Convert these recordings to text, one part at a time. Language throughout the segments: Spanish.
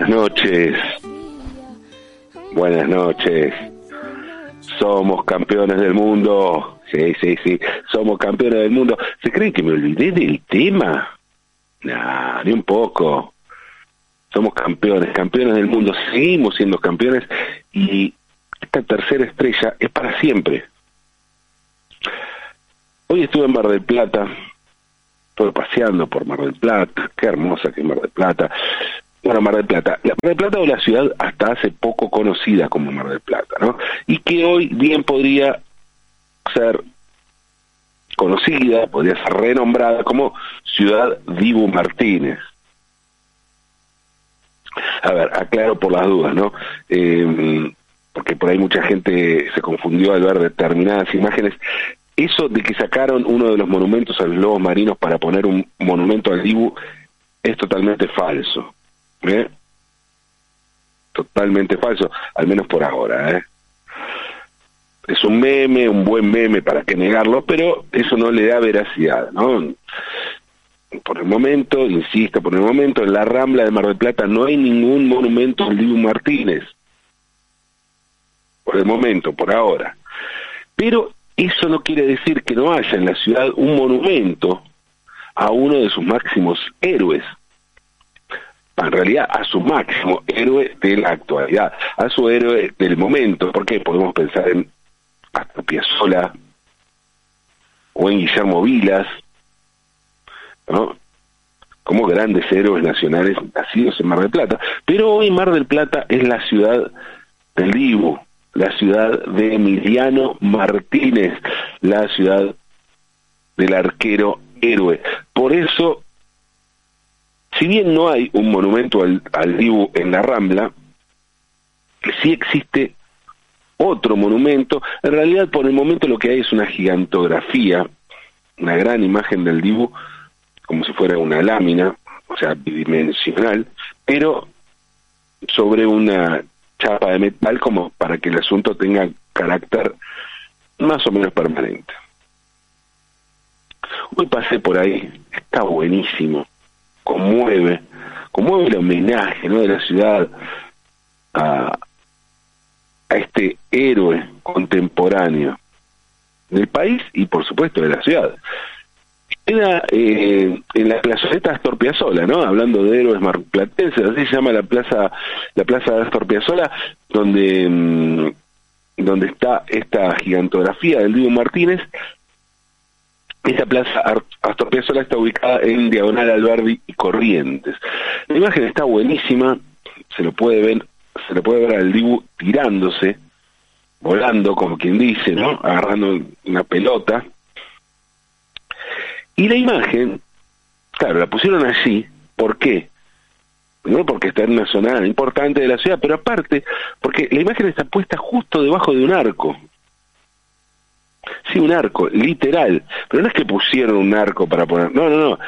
Buenas noches. Buenas noches. Somos campeones del mundo. Sí, sí, sí. Somos campeones del mundo. ¿Se creen que me olvidé del tema? Nah, ni un poco. Somos campeones, campeones del mundo. Seguimos siendo campeones y esta tercera estrella es para siempre. Hoy estuve en Mar del Plata, estuve paseando por Mar del Plata, qué hermosa que es Mar del Plata. Bueno, Mar del Plata. La Mar del Plata es la ciudad hasta hace poco conocida como Mar del Plata, ¿no? Y que hoy bien podría ser conocida, podría ser renombrada como Ciudad Dibu Martínez. A ver, aclaro por las dudas, ¿no? Eh, porque por ahí mucha gente se confundió al ver determinadas imágenes. Eso de que sacaron uno de los monumentos a los lobos marinos para poner un monumento al Dibu es totalmente falso. ¿Eh? Totalmente falso, al menos por ahora. ¿eh? Es un meme, un buen meme, para que negarlo, pero eso no le da veracidad, ¿no? Por el momento, insisto, por el momento, en la Rambla de Mar del Plata no hay ningún monumento al Dibu Martínez. Por el momento, por ahora. Pero eso no quiere decir que no haya en la ciudad un monumento a uno de sus máximos héroes, en realidad a su máximo héroe de la actualidad, a su héroe del momento, porque podemos pensar en Astor Piazzolla o en Guillermo Vilas, ¿no? como grandes héroes nacionales nacidos en Mar del Plata. Pero hoy Mar del Plata es la ciudad del Dibu, la ciudad de Emiliano Martínez, la ciudad del arquero héroe. Por eso si bien no hay un monumento al, Dibu en la Rambla, sí existe otro monumento. En realidad, por el momento lo que hay es una gigantografía, una gran imagen del Dibu, como si fuera una lámina, o sea, bidimensional, pero sobre una chapa de metal como para que el asunto tenga carácter más o menos permanente. Hoy pasé por ahí, está buenísimo conmueve, conmueve el homenaje de la ciudad a, este héroe contemporáneo del país y por supuesto de la ciudad. Era eh, en la plazoleta Astor Piazzolla, ¿no? Hablando de héroes marplatenses, así se llama la plaza, la plaza de Astor Piazzolla, donde, mmm, donde está esta gigantografía del Diego Martínez, esta plaza Astor Piazzolla está ubicada en Diagonal Alberdi y Corrientes. La imagen está buenísima, se lo puede ver, se le puede ver al Dibu tirándose, volando, como quien dice, ¿no? Agarrando una pelota. Y la imagen, claro, la pusieron allí, ¿por qué? No porque está en una zona importante de la ciudad, pero aparte, porque la imagen está puesta justo debajo de un arco, Sí, un arco, literal. Pero no es que pusieron un arco para poner. No, no, no.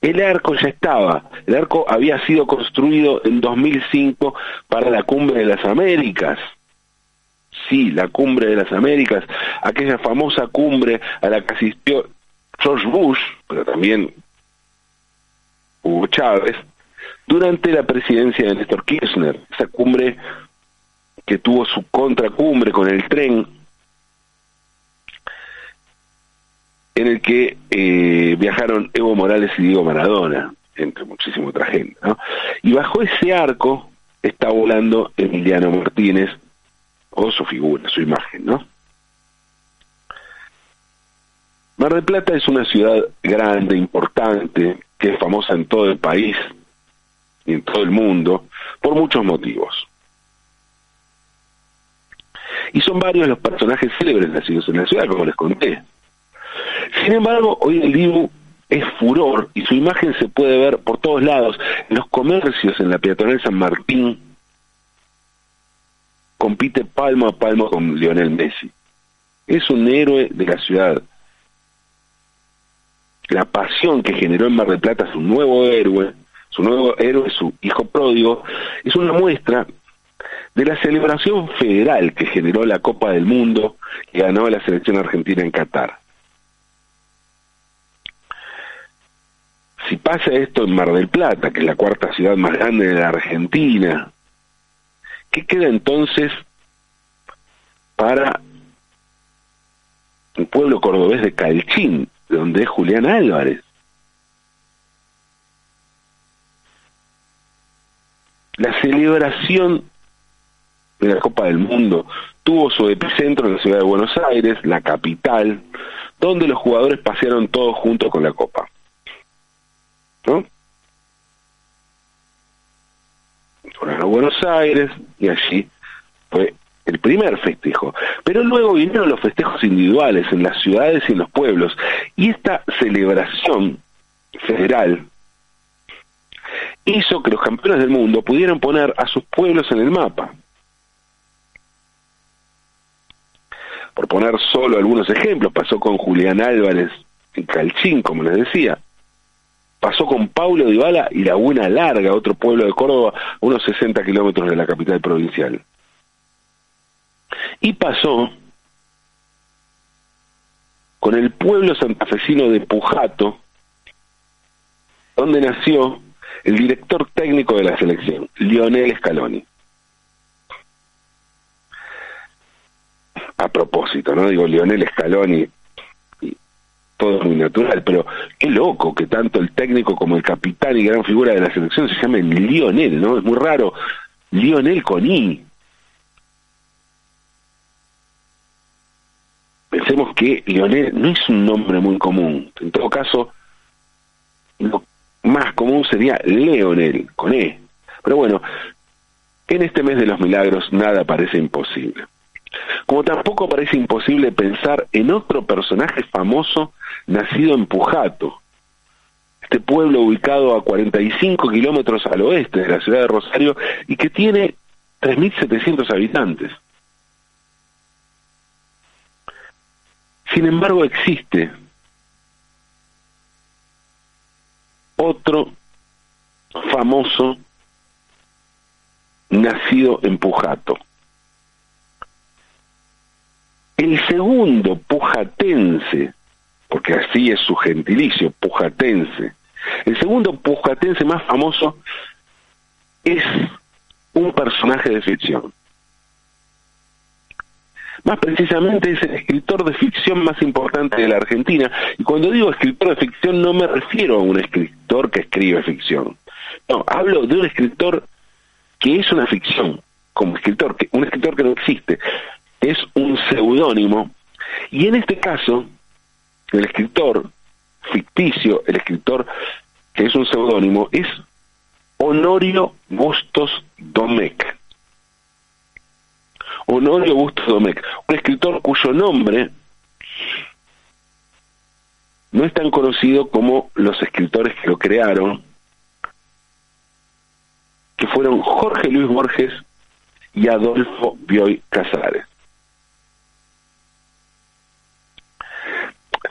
El arco ya estaba. El arco había sido construido en 2005 para la Cumbre de las Américas. Sí, la Cumbre de las Américas. Aquella famosa cumbre a la que asistió George Bush, pero también Hugo Chávez, durante la presidencia de Néstor Kirchner. Esa cumbre que tuvo su contracumbre con el tren en el que eh, viajaron Evo Morales y Diego Maradona, entre muchísima otra gente. ¿no? Y bajo ese arco está volando Emiliano Martínez, o su figura, su imagen, ¿no? Mar del Plata es una ciudad grande, importante, que es famosa en todo el país y en todo el mundo, por muchos motivos. Y son varios los personajes célebres nacidos en la ciudad, como les conté. Sin embargo, hoy el Dibu es furor y su imagen se puede ver por todos lados, en los comercios, en la peatonal San Martín, compite palmo a palmo con Lionel Messi. Es un héroe de la ciudad. La pasión que generó en Mar del Plata su nuevo héroe, su nuevo héroe, su hijo pródigo, es una muestra de la celebración federal que generó la Copa del Mundo que ganó la selección argentina en Qatar. Si pasa esto en Mar del Plata, que es la cuarta ciudad más grande de la Argentina, ¿qué queda entonces para el pueblo cordobés de Calchín, donde es Julián Álvarez? La celebración de la Copa del Mundo tuvo su epicentro en la ciudad de Buenos Aires, la capital, donde los jugadores pasearon todos juntos con la Copa. ¿No? Fueron a Buenos Aires y allí fue el primer festejo. Pero luego vinieron los festejos individuales en las ciudades y en los pueblos. Y esta celebración federal hizo que los campeones del mundo pudieran poner a sus pueblos en el mapa. Por poner solo algunos ejemplos, pasó con Julián Álvarez en Calchín, como les decía. Pasó con Paulo Dybala y Laguna Larga, otro pueblo de Córdoba, unos 60 kilómetros de la capital provincial. Y pasó con el pueblo santafesino de Pujato, donde nació el director técnico de la selección, Lionel Scaloni. A propósito, ¿no? Digo, Lionel Scaloni, todo muy natural, pero qué loco que tanto el técnico como el capitán y gran figura de la selección se llamen Lionel, ¿no? Es muy raro. Lionel con I. Pensemos que Lionel no es un nombre muy común. En todo caso, lo más común sería Leonel, con E. Pero bueno, en este mes de los milagros nada parece imposible. Como tampoco parece imposible pensar en otro personaje famoso nacido en Pujato, este pueblo ubicado a 45 kilómetros al oeste de la ciudad de Rosario y que tiene 3.700 habitantes. Sin embargo, existe otro famoso nacido en Pujato. El segundo pujatense, porque así es su gentilicio, pujatense, el segundo pujatense más famoso es un personaje de ficción. Más precisamente es el escritor de ficción más importante de la Argentina. Y cuando digo escritor de ficción no me refiero a un escritor que escribe ficción. No, hablo de un escritor que es una ficción, como escritor, un escritor que no existe. Es un seudónimo. Y en este caso, el escritor ficticio, el escritor que es un seudónimo, es Honorio Bustos Domecq. Honorio Bustos Domecq, un escritor cuyo nombre no es tan conocido como los escritores que lo crearon, que fueron Jorge Luis Borges y Adolfo Bioy Casares.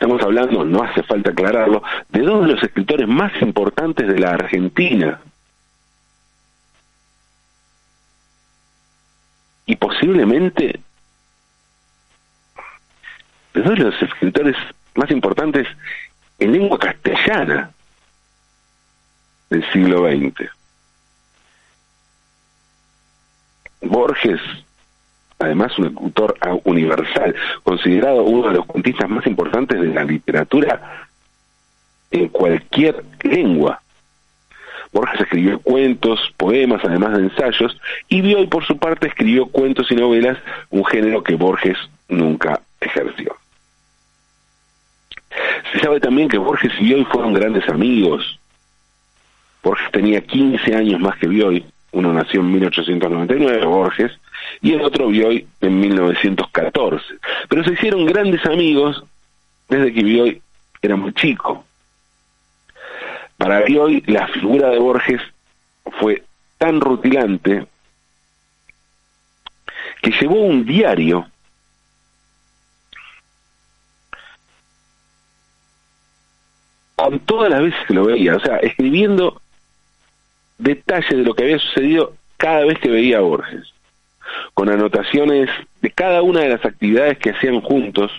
Estamos hablando, no hace falta aclararlo, de dos de los escritores más importantes de la Argentina. Y posiblemente de dos de los escritores más importantes en lengua castellana del siglo XX. Borges, además un autor universal, considerado uno de los cuentistas más importantes de la literatura en cualquier lengua. Borges escribió cuentos, poemas, además de ensayos, y Bioy por su parte escribió cuentos y novelas, un género que Borges nunca ejerció. Se sabe también que Borges y Bioy fueron grandes amigos. Borges tenía 15 años más que Bioy, uno nació en 1899, Borges, y el otro Bioy en 1914. Pero se hicieron grandes amigos desde que Bioy era muy chico. Para Bioy la figura de Borges fue tan rutilante que llevó un diario con todas las veces que lo veía, o sea, escribiendo detalles de lo que había sucedido cada vez que veía a Borges, con anotaciones de cada una de las actividades que hacían juntos,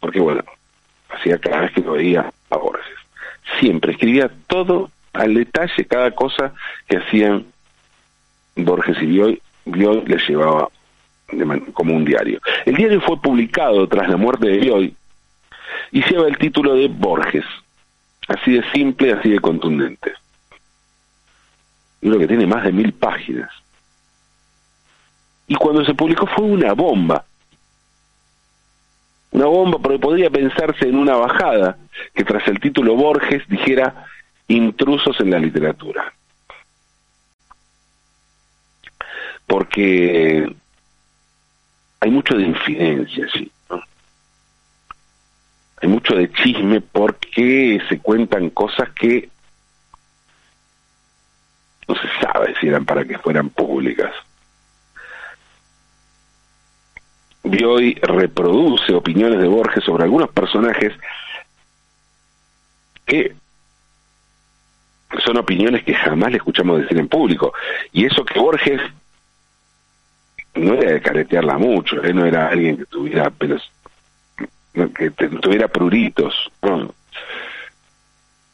porque bueno, hacía cada vez que lo veía a Borges. siempre, escribía todo al detalle, cada cosa que hacían Borges y Bioy, Bioy le llevaba como un diario. El diario fue publicado tras la muerte de Bioy y lleva el título de Borges, así de simple, así de contundente. lo que tiene más de mil páginas. Y cuando se publicó fue una bomba. Una bomba porque podría pensarse en una bajada que tras el título Borges dijera intrusos en la literatura. Porque hay mucho de infidencia, sí. Hay mucho de chisme porque se cuentan cosas que no se sabe si eran para que fueran públicas. Bioy reproduce opiniones de Borges sobre algunos personajes que son opiniones que jamás le escuchamos decir en público. Y eso que Borges no era de caretearla mucho, ¿eh? no era alguien que tuviera pelos, que tuviera pruritos,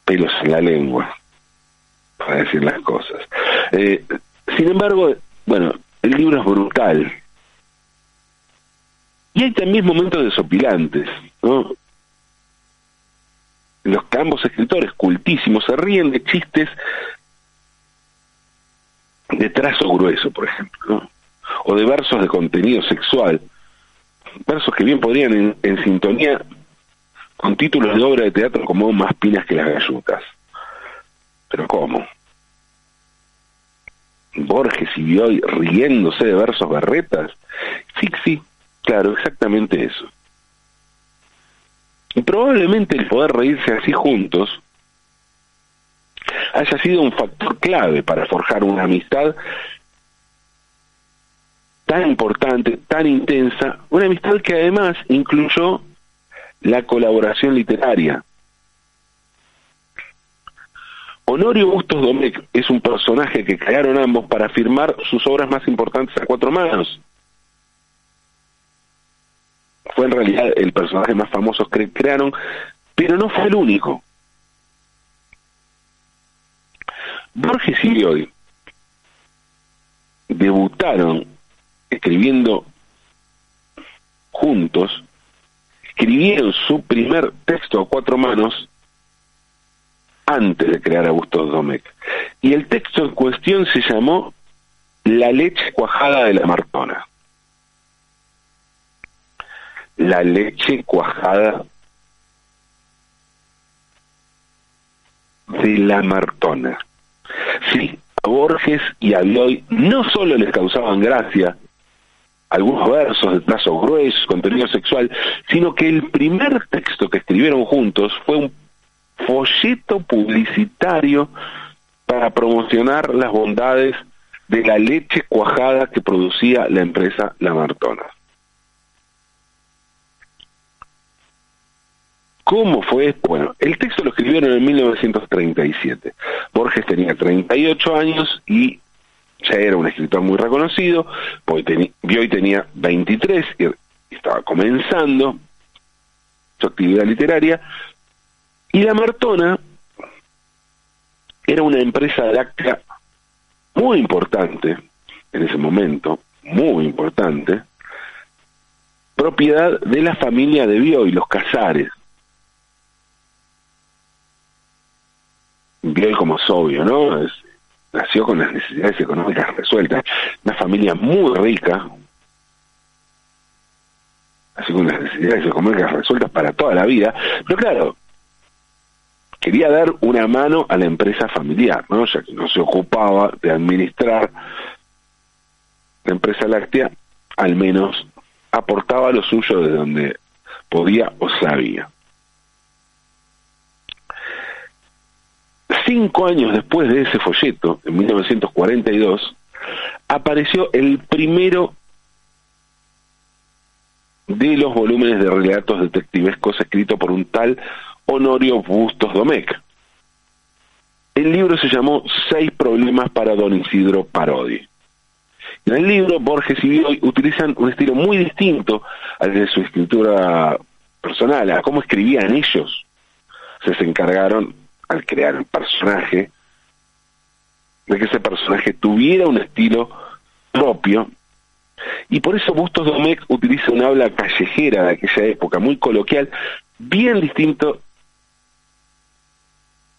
pelos en la lengua, para decir las cosas. Eh, sin embargo, bueno, el libro es brutal. Y hay también momentos desopilantes, ¿no? Los que ambos escritores cultísimos se ríen de chistes de trazo grueso, por ejemplo, o de versos de contenido sexual, versos que bien podrían en, sintonía con títulos de obra de teatro como Más pinas que las gallutas. Pero ¿cómo? Borges y Bioy riéndose de versos berretas. Sí, sí, claro, exactamente eso. Y probablemente el poder reírse así juntos haya sido un factor clave para forjar una amistad tan importante, tan intensa, una amistad que además incluyó la colaboración literaria. Honorio Bustos Domecq es un personaje que crearon ambos para firmar sus obras más importantes a cuatro manos fue en realidad el personaje más famoso que crearon, pero no fue el único. Borges y Bioy debutaron escribiendo juntos, escribieron su primer texto a cuatro manos antes de crear a Augusto Domecq. Y el texto en cuestión se llamó La leche cuajada de la Martona la leche cuajada de la Martona. Sí, a Borges y a Bioy no solo les causaban gracia algunos versos de trazo grueso, contenido sexual, sino que el primer texto que escribieron juntos fue un folleto publicitario para promocionar las bondades de la leche cuajada que producía la empresa La Martona. ¿Cómo fue? Bueno, el texto lo escribieron en 1937. Borges tenía 38 años y ya era un escritor muy reconocido, Bioy tenía 23 y estaba comenzando su actividad literaria, y la Martona era una empresa láctea muy importante en ese momento, muy importante, propiedad de la familia de Bioy, los Casares. Bioy, como es obvio, ¿no? nació con las necesidades económicas resueltas. Una familia muy rica, así con las necesidades económicas resueltas para toda la vida. Pero claro, quería dar una mano a la empresa familiar, ¿no? Ya que no se ocupaba de administrar la empresa láctea, al menos aportaba lo suyo de donde podía o sabía. Cinco años después de ese folleto, en 1942, apareció el primero de los volúmenes de relatos detectivescos escrito por un tal Honorio Bustos Domecq. El libro se llamó Seis problemas para don Isidro Parodi. En el libro, Borges y Bioy utilizan un estilo muy distinto al de su escritura personal, a cómo escribían ellos. Se, se encargaron al crear el personaje, de que ese personaje tuviera un estilo propio, y por eso Bustos Domecq utiliza un habla callejera de aquella época, muy coloquial, bien distinto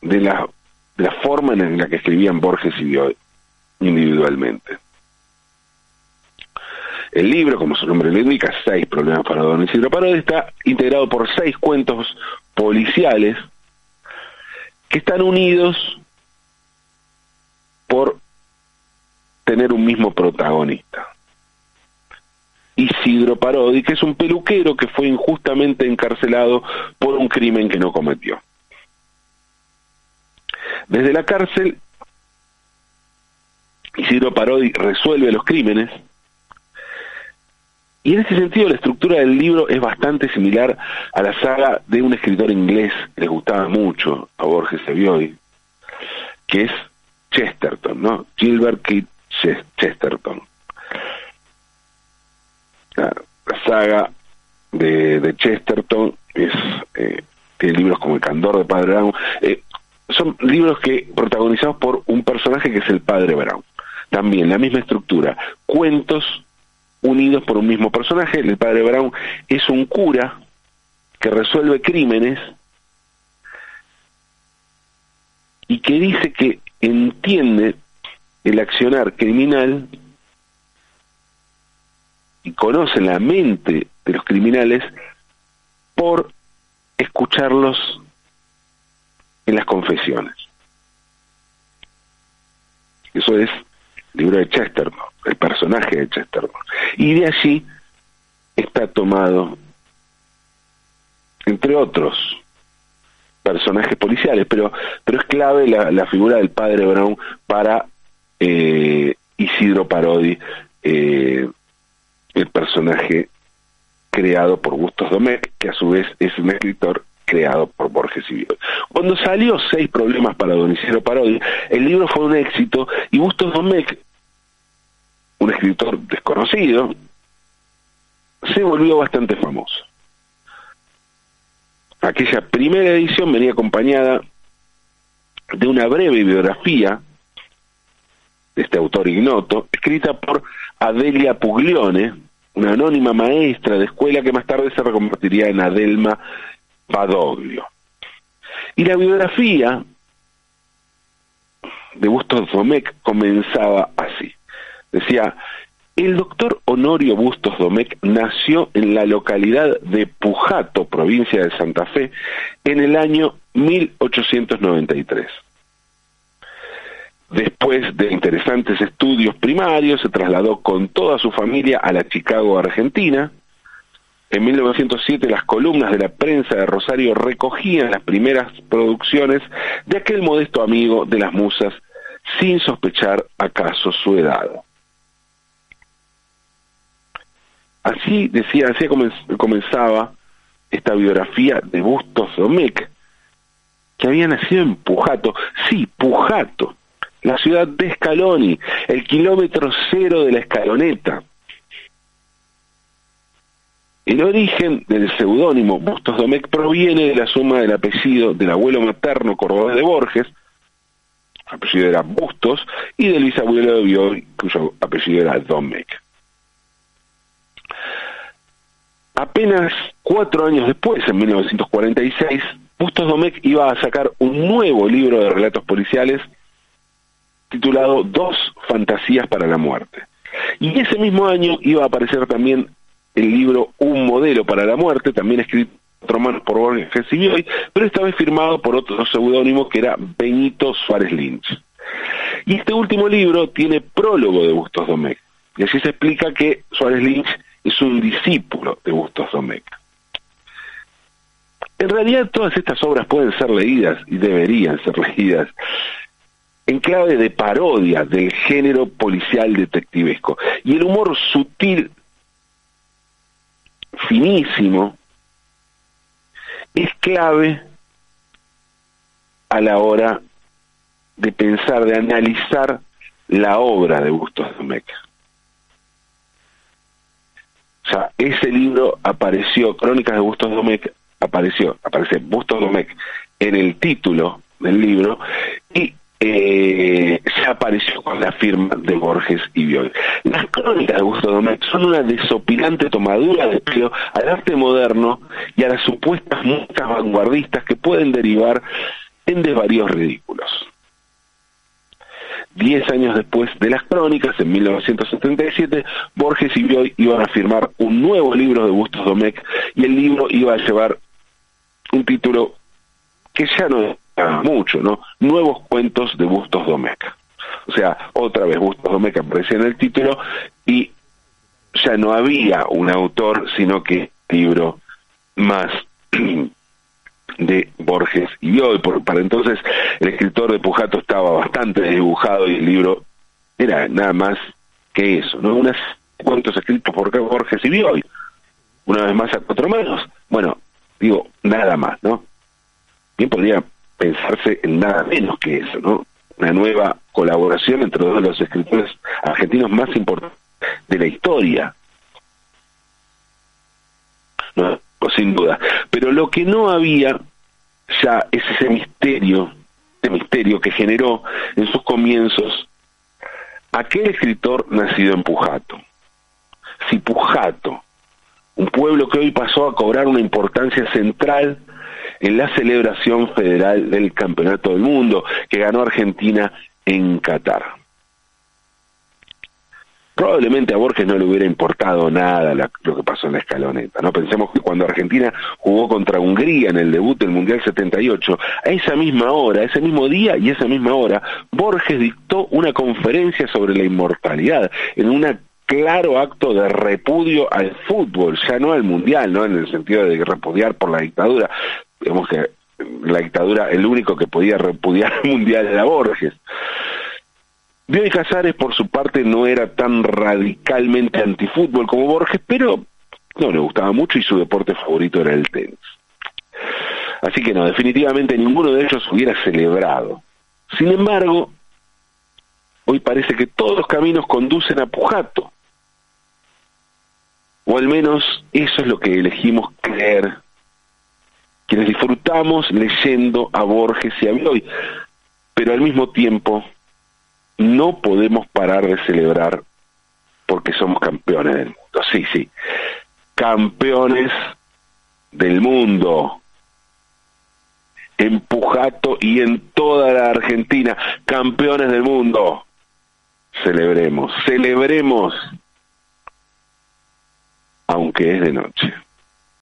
de la, la forma en la que escribían Borges individualmente. El libro, como su nombre lo indica, Seis Problemas para Don Isidro Parodi, está integrado por seis cuentos policiales que están unidos por tener un mismo protagonista. Isidro Parodi, que es un peluquero que fue injustamente encarcelado por un crimen que no cometió. Desde la cárcel, Isidro Parodi resuelve los crímenes, y en ese sentido la estructura del libro es bastante similar a la saga de un escritor inglés que les gustaba mucho a Borges Evioy, que es Chesterton, ¿no? Gilbert Keith Chesterton. La, saga de, Chesterton es eh, tiene libros como El Candor de Padre Brown. Eh, son libros que protagonizados por un personaje que es el Padre Brown. También la misma estructura, cuentos unidos por un mismo personaje. El Padre Brown es un cura que resuelve crímenes y que dice que entiende el accionar criminal y conoce la mente de los criminales por escucharlos en las confesiones. Eso es libro de Chesterton, el personaje de Chesterton. Y de allí está tomado, entre otros, personajes policiales, pero, pero es clave la, figura del padre Brown para eh, Isidro Parodi, eh, el personaje creado por Bustos Domecq, que a su vez es un escritor creado por Borges y Bioy. Cuando salió Seis Problemas para Don Isidro Parodi, el libro fue un éxito y Bustos Domecq, un escritor desconocido, se volvió bastante famoso. Aquella primera edición venía acompañada de una breve biografía de este autor ignoto, escrita por Adelia Puglione, una anónima maestra de escuela que más tarde se reconvertiría en Adelma Padoglio. Y la biografía de Bustos Domecq comenzaba así. Decía, el doctor Honorio Bustos Domecq nació en la localidad de Pujato, provincia de Santa Fe, en el año 1893. Después de interesantes estudios primarios, se trasladó con toda su familia a la Chicago, Argentina. En 1907 las columnas de la prensa de Rosario recogían las primeras producciones de aquel modesto amigo de las musas, sin sospechar acaso su edad. Así decía, así comenzaba esta biografía de Bustos Domecq, que había nacido en Pujato. Sí, Pujato, la ciudad de Scaloni, el kilómetro cero de la escaloneta. El origen del seudónimo Bustos Domecq proviene de la suma del apellido del abuelo materno cordobés de Borges, apellido era Bustos, y del bisabuelo de Bioy, cuyo apellido era Domecq. Apenas cuatro años después, en 1946, Bustos Domecq iba a sacar un nuevo libro de relatos policiales titulado Dos fantasías para la muerte. Y ese mismo año iba a aparecer también el libro Un modelo para la muerte, también escrito por Borges y pero esta vez firmado por otro seudónimo que era Benito Suárez Lynch. Y este último libro tiene prólogo de Bustos Domecq, y así se explica que Suárez Lynch es un discípulo de Bustos Domecq. En realidad todas estas obras pueden ser leídas y deberían ser leídas en clave de parodia del género policial detectivesco. Y el humor sutil, finísimo, es clave a la hora de pensar, de analizar la obra de Bustos Domecq. O sea, ese libro apareció, Crónicas de Bustos Domecq, apareció, aparece Bustos Domecq en el título del libro, y eh, se apareció con la firma de Borges y Bioy. Las crónicas de Augusto Domecq son una desopilante tomadura de pelo al arte moderno y a las supuestas muestras vanguardistas que pueden derivar en desvaríos ridículos. Diez años después de las crónicas, en 1977, Borges y Bioy iban a firmar un nuevo libro de Bustos Domecq y el libro iba a llevar un título que ya no mucho, ¿no? Nuevos cuentos de Bustos Domecq. O sea, otra vez Bustos Domecq aparecía en el título y ya no había un autor, sino que libro más de Borges y hoy. Por, para entonces el escritor de Pujato estaba bastante dibujado y el libro era nada más que eso, ¿no? Unos cuentos escritos por Borges y hoy. Una vez más a cuatro manos. Bueno, digo, nada más, ¿no? Bien podría pensarse en nada menos que eso, ¿no? Una nueva colaboración entre dos de los escritores argentinos más importantes de la historia. No, sin duda. Pero lo que no había ya es ese misterio, ese misterio que generó en sus comienzos aquel escritor nacido en Pujato. Si Pujato, un pueblo que hoy pasó a cobrar una importancia central en la celebración federal del Campeonato del Mundo que ganó Argentina en Qatar. Probablemente a Borges no le hubiera importado nada lo que pasó en la escaloneta. No pensemos que cuando Argentina jugó contra Hungría en el debut del Mundial 78, a esa misma hora, ese mismo día y esa misma hora, Borges dictó una conferencia sobre la inmortalidad en una claro acto de repudio al fútbol, ya no al mundial, ¿no? En el sentido de repudiar por la dictadura. Digamos que la dictadura, el único que podía repudiar el mundial era Borges. Bioy Casares, por su parte, no era tan radicalmente antifútbol como Borges, pero no le gustaba mucho y su deporte favorito era el tenis. Así que no, definitivamente ninguno de ellos hubiera celebrado. Sin embargo, hoy parece que todos los caminos conducen a Pujato, o al menos eso es lo que elegimos creer, quienes disfrutamos leyendo a Borges y a Bioy, pero al mismo tiempo no podemos parar de celebrar porque somos campeones del mundo. Sí, sí, campeones del mundo. En Pujato y en toda la Argentina, campeones del mundo. Celebremos, celebremos aunque es de noche.